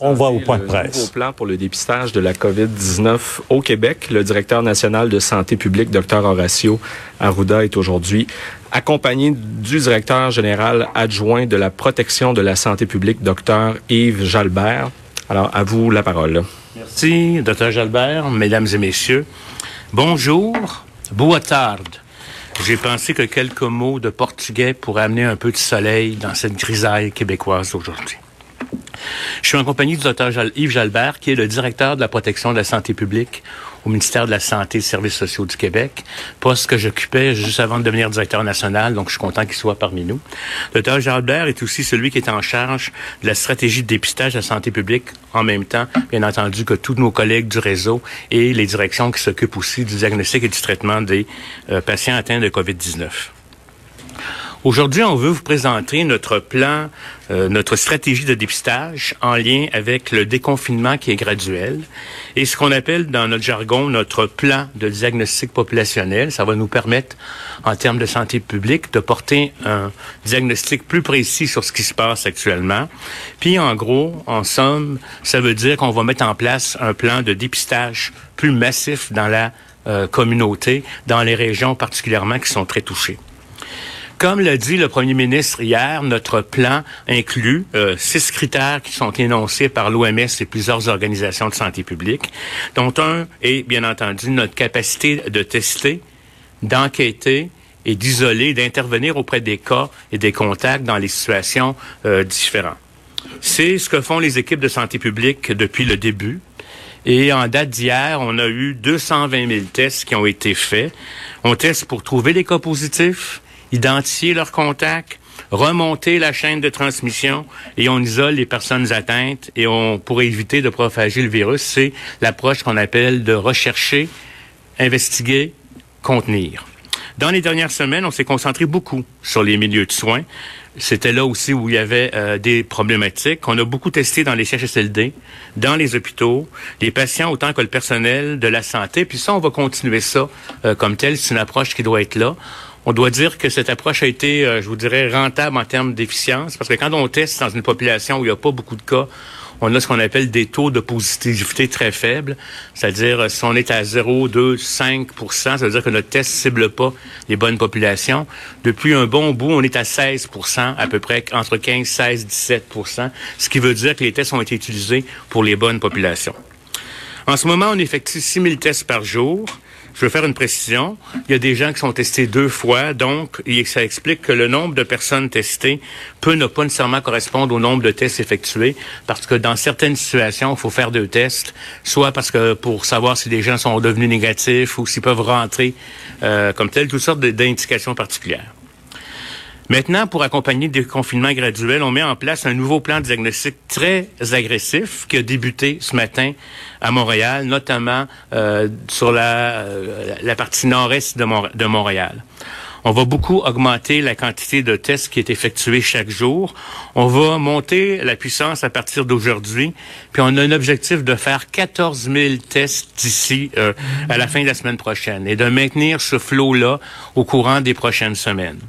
On va au point de presse. nouveau plan pour le dépistage de la COVID-19 au Québec. Le directeur national de santé publique, Dr Horacio Arruda, est aujourd'hui accompagné du directeur général adjoint de la protection de la santé publique, Dr Yves Jalbert. Alors, à vous la parole. Merci, Dr Jalbert, mesdames et messieurs. Bonjour, boa tarde. J'ai pensé que quelques mots de portugais pourraient amener un peu de soleil dans cette grisaille québécoise aujourd'hui. Je suis en compagnie du Dr Yves Jalbert, qui est le directeur de la protection de la santé publique au ministère de la Santé et des Services sociaux du Québec, poste que j'occupais juste avant de devenir directeur national, donc je suis content qu'il soit parmi nous. Le Dr Jalbert est aussi celui qui est en charge de la stratégie de dépistage de la santé publique, en même temps, bien entendu, que tous nos collègues du réseau et les directions qui s'occupent aussi du diagnostic et du traitement des euh, patients atteints de COVID-19. Aujourd'hui, on veut vous présenter notre plan, euh, notre stratégie de dépistage en lien avec le déconfinement qui est graduel et ce qu'on appelle dans notre jargon notre plan de diagnostic populationnel. Ça va nous permettre, en termes de santé publique, de porter un diagnostic plus précis sur ce qui se passe actuellement. Puis, en gros, en somme, ça veut dire qu'on va mettre en place un plan de dépistage plus massif dans la euh, communauté, dans les régions particulièrement qui sont très touchées. Comme l'a dit le premier ministre hier, notre plan inclut euh, six critères qui sont énoncés par l'OMS et plusieurs organisations de santé publique, dont un est, bien entendu, notre capacité de tester, d'enquêter et d'isoler, d'intervenir auprès des cas et des contacts dans les situations euh, différentes. C'est ce que font les équipes de santé publique depuis le début. Et en date d'hier, on a eu 220 000 tests qui ont été faits. On teste pour trouver les cas positifs, identifier leurs contacts, remonter la chaîne de transmission et on isole les personnes atteintes et on pour éviter de propager le virus, c'est l'approche qu'on appelle de rechercher, investiguer, contenir. Dans les dernières semaines, on s'est concentré beaucoup sur les milieux de soins. C'était là aussi où il y avait euh, des problématiques. On a beaucoup testé dans les CHSLD, dans les hôpitaux, les patients autant que le personnel de la santé. Puis ça, on va continuer ça euh, comme tel. C'est une approche qui doit être là. On doit dire que cette approche a été, euh, je vous dirais, rentable en termes d'efficience, parce que quand on teste dans une population où il n'y a pas beaucoup de cas, on a ce qu'on appelle des taux de positivité très faibles. C'est-à-dire, si on est à 0, 2, 5% ça veut dire que notre test cible pas les bonnes populations. Depuis un bon bout, on est à 16% à peu près, entre 15, 16, 17% ce qui veut dire que les tests ont été utilisés pour les bonnes populations. En ce moment, on effectue 6 000 tests par jour. Je veux faire une précision. Il y a des gens qui sont testés deux fois, donc ça explique que le nombre de personnes testées peut ne pas nécessairement correspondre au nombre de tests effectués, parce que dans certaines situations, il faut faire deux tests, soit parce que pour savoir si les gens sont devenus négatifs ou s'ils peuvent rentrer euh, comme tel, toutes sortes d'indications particulières. Maintenant, pour accompagner le déconfinement graduel, on met en place un nouveau plan de diagnostic très agressif qui a débuté ce matin à Montréal, notamment euh, sur la, euh, la partie nord-est de Montréal. On va beaucoup augmenter la quantité de tests qui est effectuée chaque jour. On va monter la puissance à partir d'aujourd'hui. Puis on a un objectif de faire 14 000 tests d'ici euh, à la fin de la semaine prochaine et de maintenir ce flot-là au courant des prochaines semaines.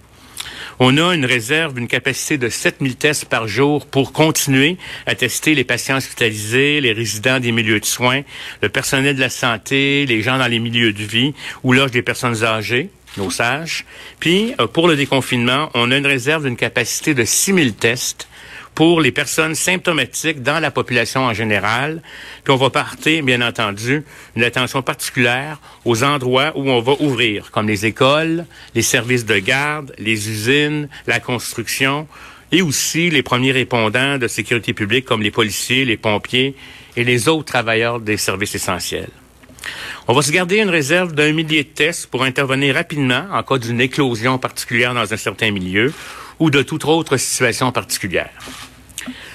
On a une réserve, une capacité de 7000 tests par jour pour continuer à tester les patients hospitalisés, les résidents des milieux de soins, le personnel de la santé, les gens dans les milieux de vie ou loge des personnes âgées nos sages. Puis, pour le déconfinement, on a une réserve d'une capacité de 6000 tests pour les personnes symptomatiques dans la population en général. Puis on va porter, bien entendu, une attention particulière aux endroits où on va ouvrir, comme les écoles, les services de garde, les usines, la construction, et aussi les premiers répondants de sécurité publique comme les policiers, les pompiers et les autres travailleurs des services essentiels. On va se garder une réserve d'un millier de tests pour intervenir rapidement en cas d'une éclosion particulière dans un certain milieu ou de toute autre situation particulière.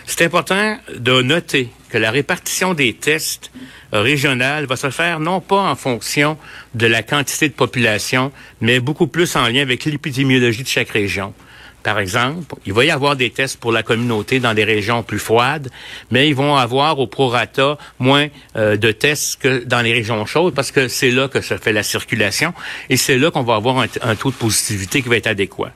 C'est important de noter que la répartition des tests régionales va se faire non pas en fonction de la quantité de population, mais beaucoup plus en lien avec l'épidémiologie de chaque région. Par exemple, il va y avoir des tests pour la communauté dans des régions plus froides, mais ils vont avoir au prorata moins euh, de tests que dans les régions chaudes parce que c'est là que se fait la circulation et c'est là qu'on va avoir un, un taux de positivité qui va être adéquat.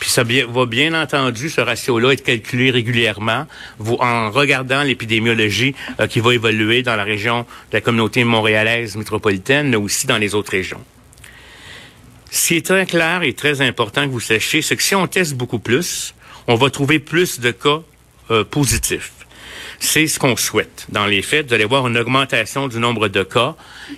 Puis ça va bien entendu, ce ratio-là, être calculé régulièrement en regardant l'épidémiologie euh, qui va évoluer dans la région de la communauté montréalaise métropolitaine, mais aussi dans les autres régions. Ce qui est très clair et très important que vous sachiez, c'est que si on teste beaucoup plus, on va trouver plus de cas euh, positifs. C'est ce qu'on souhaite. Dans les faits, vous allez voir une augmentation du nombre de cas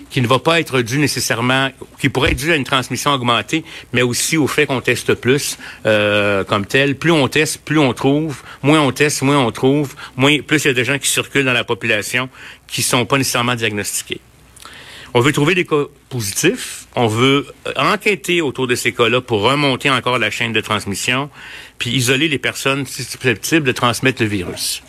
qui ne va pas être due nécessairement, qui pourrait être due à une transmission augmentée, mais aussi au fait qu'on teste plus euh, comme tel. Plus on teste, plus on trouve. Moins on teste, moins on trouve. Plus il y a de gens qui circulent dans la population qui sont pas nécessairement diagnostiqués. On veut trouver des cas positifs. On veut enquêter autour de ces cas-là pour remonter encore la chaîne de transmission, puis isoler les personnes susceptibles de transmettre le virus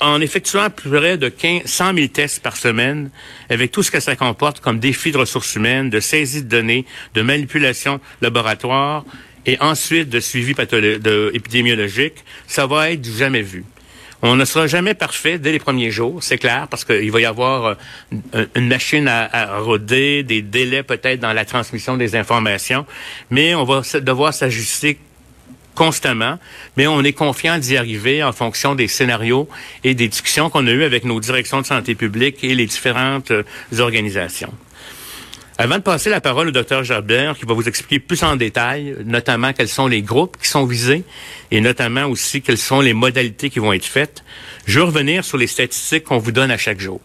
en effectuant près de 15, 100 000 tests par semaine, avec tout ce que ça comporte comme défi de ressources humaines, de saisie de données, de manipulation laboratoire et ensuite de suivi de, épidémiologique, ça va être du jamais vu. On ne sera jamais parfait dès les premiers jours, c'est clair, parce qu'il va y avoir euh, une machine à, à roder, des délais peut-être dans la transmission des informations, mais on va devoir s'ajuster constamment, mais on est confiant d'y arriver en fonction des scénarios et des discussions qu'on a eues avec nos directions de santé publique et les différentes euh, organisations. Avant de passer la parole au docteur Jardin, qui va vous expliquer plus en détail, notamment quels sont les groupes qui sont visés et notamment aussi quelles sont les modalités qui vont être faites, je vais revenir sur les statistiques qu'on vous donne à chaque jour.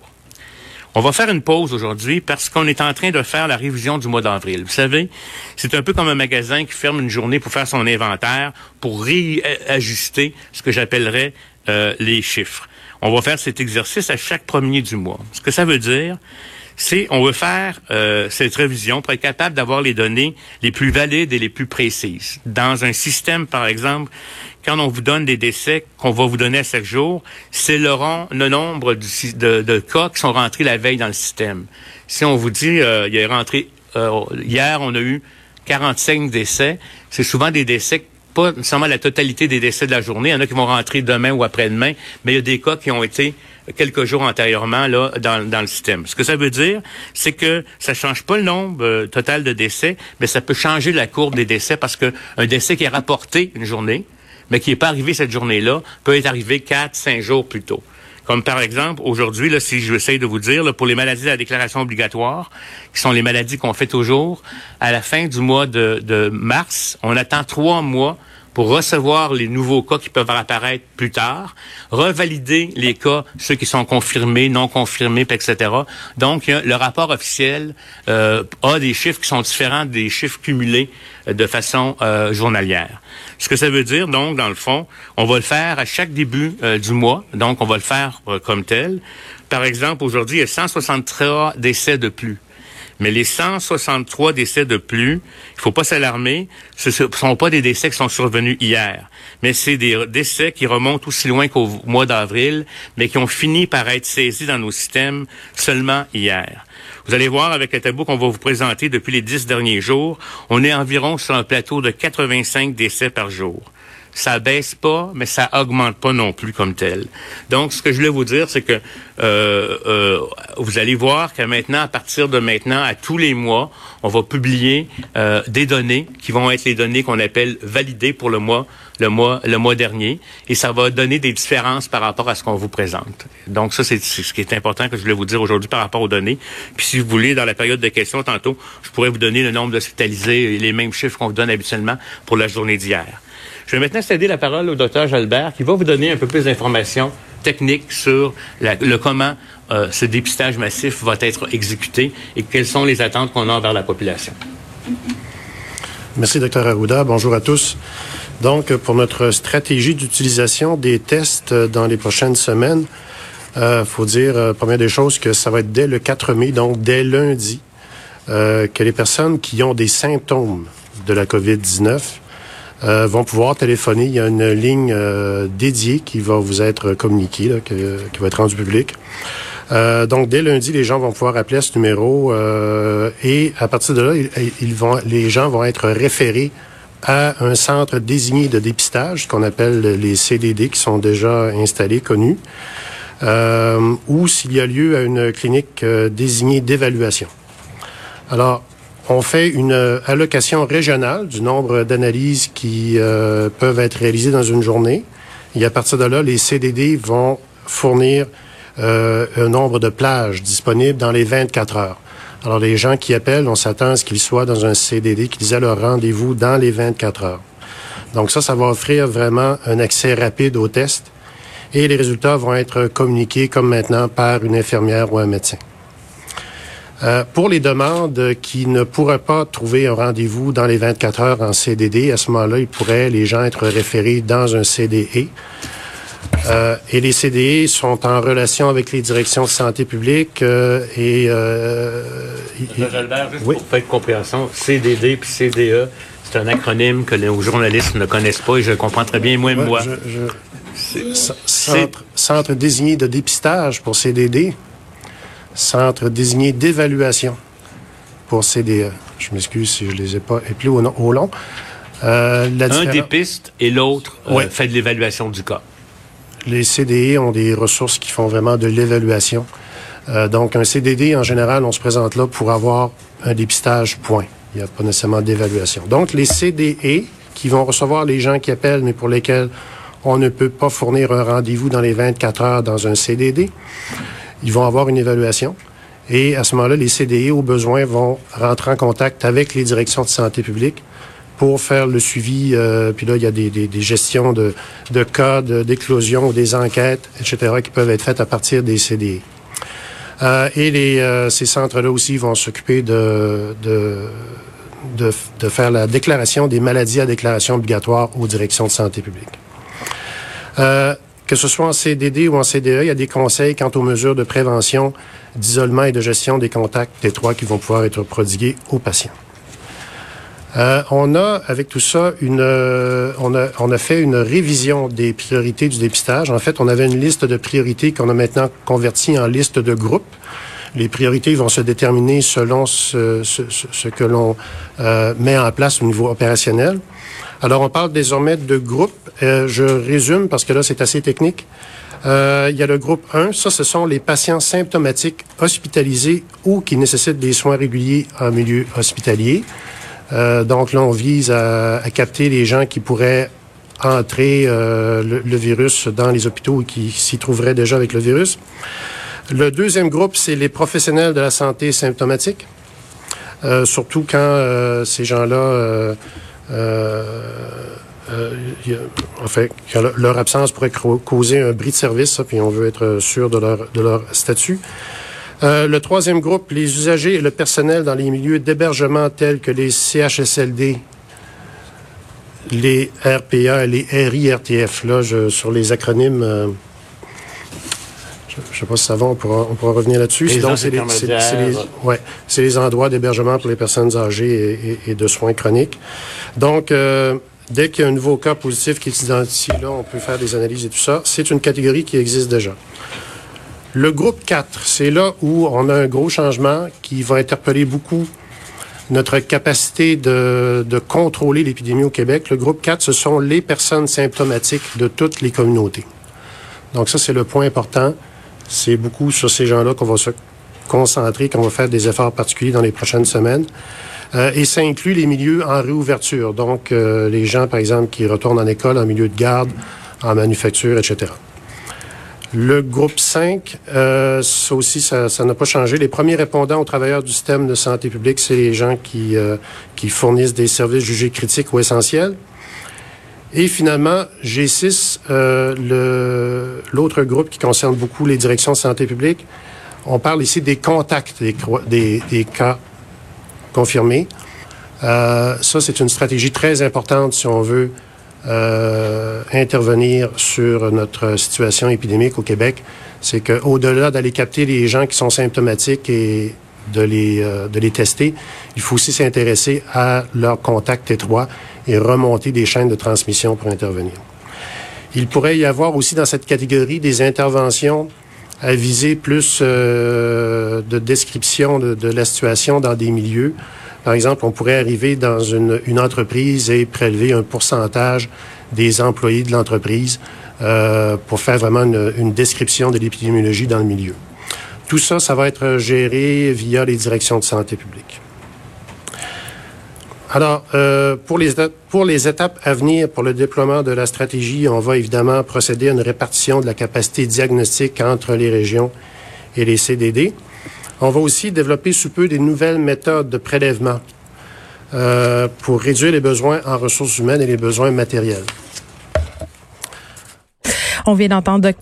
On va faire une pause aujourd'hui parce qu'on est en train de faire la révision du mois d'avril. Vous savez, c'est un peu comme un magasin qui ferme une journée pour faire son inventaire, pour réajuster ce que j'appellerais euh, les chiffres. On va faire cet exercice à chaque premier du mois. Ce que ça veut dire, c'est on veut faire euh, cette révision pour être capable d'avoir les données les plus valides et les plus précises. Dans un système, par exemple, quand on vous donne des décès qu'on va vous donner à chaque jour, c'est le, le nombre de, cas qui sont rentrés la veille dans le système. Si on vous dit, euh, il est rentré euh, hier, on a eu 45 décès, c'est souvent des décès pas nécessairement la totalité des décès de la journée. Il y en a qui vont rentrer demain ou après-demain, mais il y a des cas qui ont été quelques jours antérieurement là dans, dans le système. Ce que ça veut dire, c'est que ça change pas le nombre euh, total de décès, mais ça peut changer la courbe des décès parce que un décès qui est rapporté une journée, mais qui n'est pas arrivé cette journée-là, peut être arrivé quatre, cinq jours plus tôt. Comme par exemple, aujourd'hui, là, si je essaye de vous dire, pour les maladies la déclaration obligatoire, qui sont les maladies qu'on fait toujours, à la fin du mois de, mars, on attend trois mois pour recevoir les nouveaux cas qui peuvent apparaître plus tard, revalider les cas, ceux qui sont confirmés, non confirmés, etc. Donc, le rapport officiel euh, a des chiffres qui sont différents des chiffres cumulés euh, de façon euh, journalière. Ce que ça veut dire, donc, dans le fond, on va le faire à chaque début du mois, donc on va le faire comme tel. Par exemple, aujourd'hui, il y a 163 décès de plus. Mais les 163 décès de plus, il faut pas s'alarmer, ce ne sont pas des décès qui sont survenus hier, mais c'est des décès qui remontent aussi loin qu'au mois d'avril, mais qui ont fini par être saisis dans nos systèmes seulement hier. Vous allez voir avec le tableau qu'on va vous présenter depuis les dix derniers jours, on est environ sur un plateau de 85 décès par jour ça baisse pas, mais ça augmente pas non plus comme tel. Donc, ce que je voulais vous dire, c'est que euh, euh, vous allez voir que maintenant, à partir de maintenant, à tous les mois, on va publier euh, des données qui vont être les données qu'on appelle validées pour le mois, le mois, le mois dernier, et ça va donner des différences par rapport à ce qu'on vous présente. Donc, ça, c'est ce qui est important que je voulais vous dire aujourd'hui par rapport aux données. Puis, si vous voulez, dans la période de questions tantôt, je pourrais vous donner le nombre d'hospitalisés les mêmes chiffres qu'on vous donne habituellement pour la journée d'hier. Je vais maintenant céder la parole au docteur Jalbert qui va vous donner un peu plus d'informations techniques sur le comment euh, ce dépistage massif va être exécuté et quelles sont les attentes qu'on a envers la population. Merci, docteur Arruda. Bonjour à tous. Donc, pour notre stratégie d'utilisation des tests dans les prochaines semaines, il euh, faut dire, euh, première des choses, que ça va être dès le 4 mai, donc dès lundi, que les personnes qui ont des symptômes de la COVID-19 euh, vont pouvoir téléphoner. Il y a une ligne euh, dédiée qui va vous être communiquée, là, qui, va être rendue publique. Euh, donc, dès lundi, les gens vont pouvoir appeler à ce numéro et à partir de là, ils, vont, les gens vont être référés à un centre désigné de dépistage, qu'on appelle les CDD, qui sont déjà installés, connus, ou s'il y a lieu à une clinique désignée d'évaluation. Alors, on fait une allocation régionale du nombre d'analyses qui peuvent être réalisées dans une journée. Et à partir de là, les CDD vont fournir un nombre de plages disponibles dans les 24 heures. Alors, les gens qui appellent, on s'attend à ce qu'ils soient dans un CDD, qu'ils aient leur rendez-vous dans les 24 heures. Donc ça, ça va offrir vraiment un accès rapide au test et les résultats vont être communiqués comme maintenant par une infirmière ou un médecin. Euh, pour les demandes qui ne pourraient pas trouver un rendez-vous dans les 24 heures en CDD, à ce moment-là, ils pourraient, les gens, être référés dans un CDE. Euh, et les CDE sont en relation avec les directions de santé publique euh, et... Euh, Albert, juste pour faire compréhension, CDD puis CDE, c'est un acronyme que les journalistes ne connaissent pas et je comprends très bien, moi moi. Centre, centre désigné de dépistage pour CDD. Centre désigné d'évaluation pour CDE. Je m'excuse si je les ai pas appelés au, au long. Euh, un dépiste et l'autre euh, fait de l'évaluation du cas. Les CDE ont des ressources qui font vraiment de l'évaluation. Euh, donc, un CDD, en général, on se présente là pour avoir un dépistage point. Il n'y a pas nécessairement d'évaluation. Donc, les CDE qui vont recevoir les gens qui appellent, mais pour lesquels on ne peut pas fournir un rendez-vous dans les 24 heures dans un CDD, ils vont avoir une évaluation. Et à ce moment-là, les CDE, au besoin, vont rentrer en contact avec les directions de santé publique pour faire le suivi. Euh, puis là, il y a des, des, gestions de, de cas d'éclosion des enquêtes, etc., qui peuvent être faites à partir des CDE. Euh, et les, euh, ces centres-là aussi vont s'occuper de, de, de, de, faire la déclaration des maladies à déclaration obligatoire aux directions de santé publique. Que ce soit en CDD ou en CDE, il y a des conseils quant aux mesures de prévention, d'isolement et de gestion des contacts étroits qui vont pouvoir être prodigués aux patients. Euh, on a, avec tout ça, une, euh, on, a, on a fait une révision des priorités du dépistage. En fait, on avait une liste de priorités qu'on a maintenant convertie en liste de groupes. Les priorités vont se déterminer selon ce que l'on euh, met en place au niveau opérationnel. Alors, on parle désormais de groupes. Euh, je résume parce que là, c'est assez technique. Euh, il y a le groupe 1. Ça, ce sont les patients symptomatiques hospitalisés ou qui nécessitent des soins réguliers en milieu hospitalier. Euh, donc là, on vise à, à, capter les gens qui pourraient entrer le, virus dans les hôpitaux ou qui s'y trouveraient déjà avec le virus. Le deuxième groupe, c'est les professionnels de la santé symptomatique, euh, surtout quand ces gens-là, en fait, leur absence pourrait causer un bris de service, puis on veut être sûr de leur, de leur statut. Euh, le troisième groupe, les usagers et le personnel dans les milieux d'hébergement tels que les CHSLD, les RPA et les RIRTF. Là, je, sur les acronymes, euh, je ne sais pas si ça va, on pourra, on pourra revenir là-dessus. Donc, c'est les, les, ouais, les endroits d'hébergement pour les personnes âgées et, et, et de soins chroniques. Donc, euh, dès qu'il y a un nouveau cas positif qui s'identifie là, on peut faire des analyses et tout ça. C'est une catégorie qui existe déjà. Le groupe 4, c'est là où on a un gros changement qui va interpeller beaucoup notre capacité de, de contrôler l'épidémie au Québec. Le groupe 4, ce sont les personnes symptomatiques de toutes les communautés. Donc ça, c'est le point important. C'est beaucoup sur ces gens-là qu'on va se concentrer, qu'on va faire des efforts particuliers dans les prochaines semaines. Euh, et ça inclut les milieux en réouverture, donc euh, les gens, par exemple, qui retournent en école, en milieu de garde, en manufacture, etc. Le groupe 5, euh, ça aussi, ça n'a pas changé. Les premiers répondants aux travailleurs du système de santé publique, c'est les gens qui, qui fournissent des services jugés critiques ou essentiels. Et finalement, G6, euh, l'autre groupe qui concerne beaucoup les directions de santé publique, on parle ici des contacts des, des, des cas confirmés. Euh, ça, c'est une stratégie très importante si on veut euh, intervenir sur notre situation épidémique au Québec, c'est qu'au-delà d'aller capter les gens qui sont symptomatiques et de les, euh, de les tester, il faut aussi s'intéresser à leurs contacts étroits et remonter des chaînes de transmission pour intervenir. Il pourrait y avoir aussi dans cette catégorie des interventions à viser plus euh, de description de, la situation dans des milieux par exemple, on pourrait arriver dans une, entreprise et prélever un pourcentage des employés de l'entreprise euh, pour faire vraiment une description de l'épidémiologie dans le milieu. Tout ça, ça va être géré via les directions de santé publique. Alors, euh, pour, les, pour les étapes à venir pour le déploiement de la stratégie, on va évidemment procéder à une répartition de la capacité diagnostique entre les régions et les CDD. On va aussi développer sous peu des nouvelles méthodes de prélèvement euh, pour réduire les besoins en ressources humaines et les besoins matériels. On vient d'entendre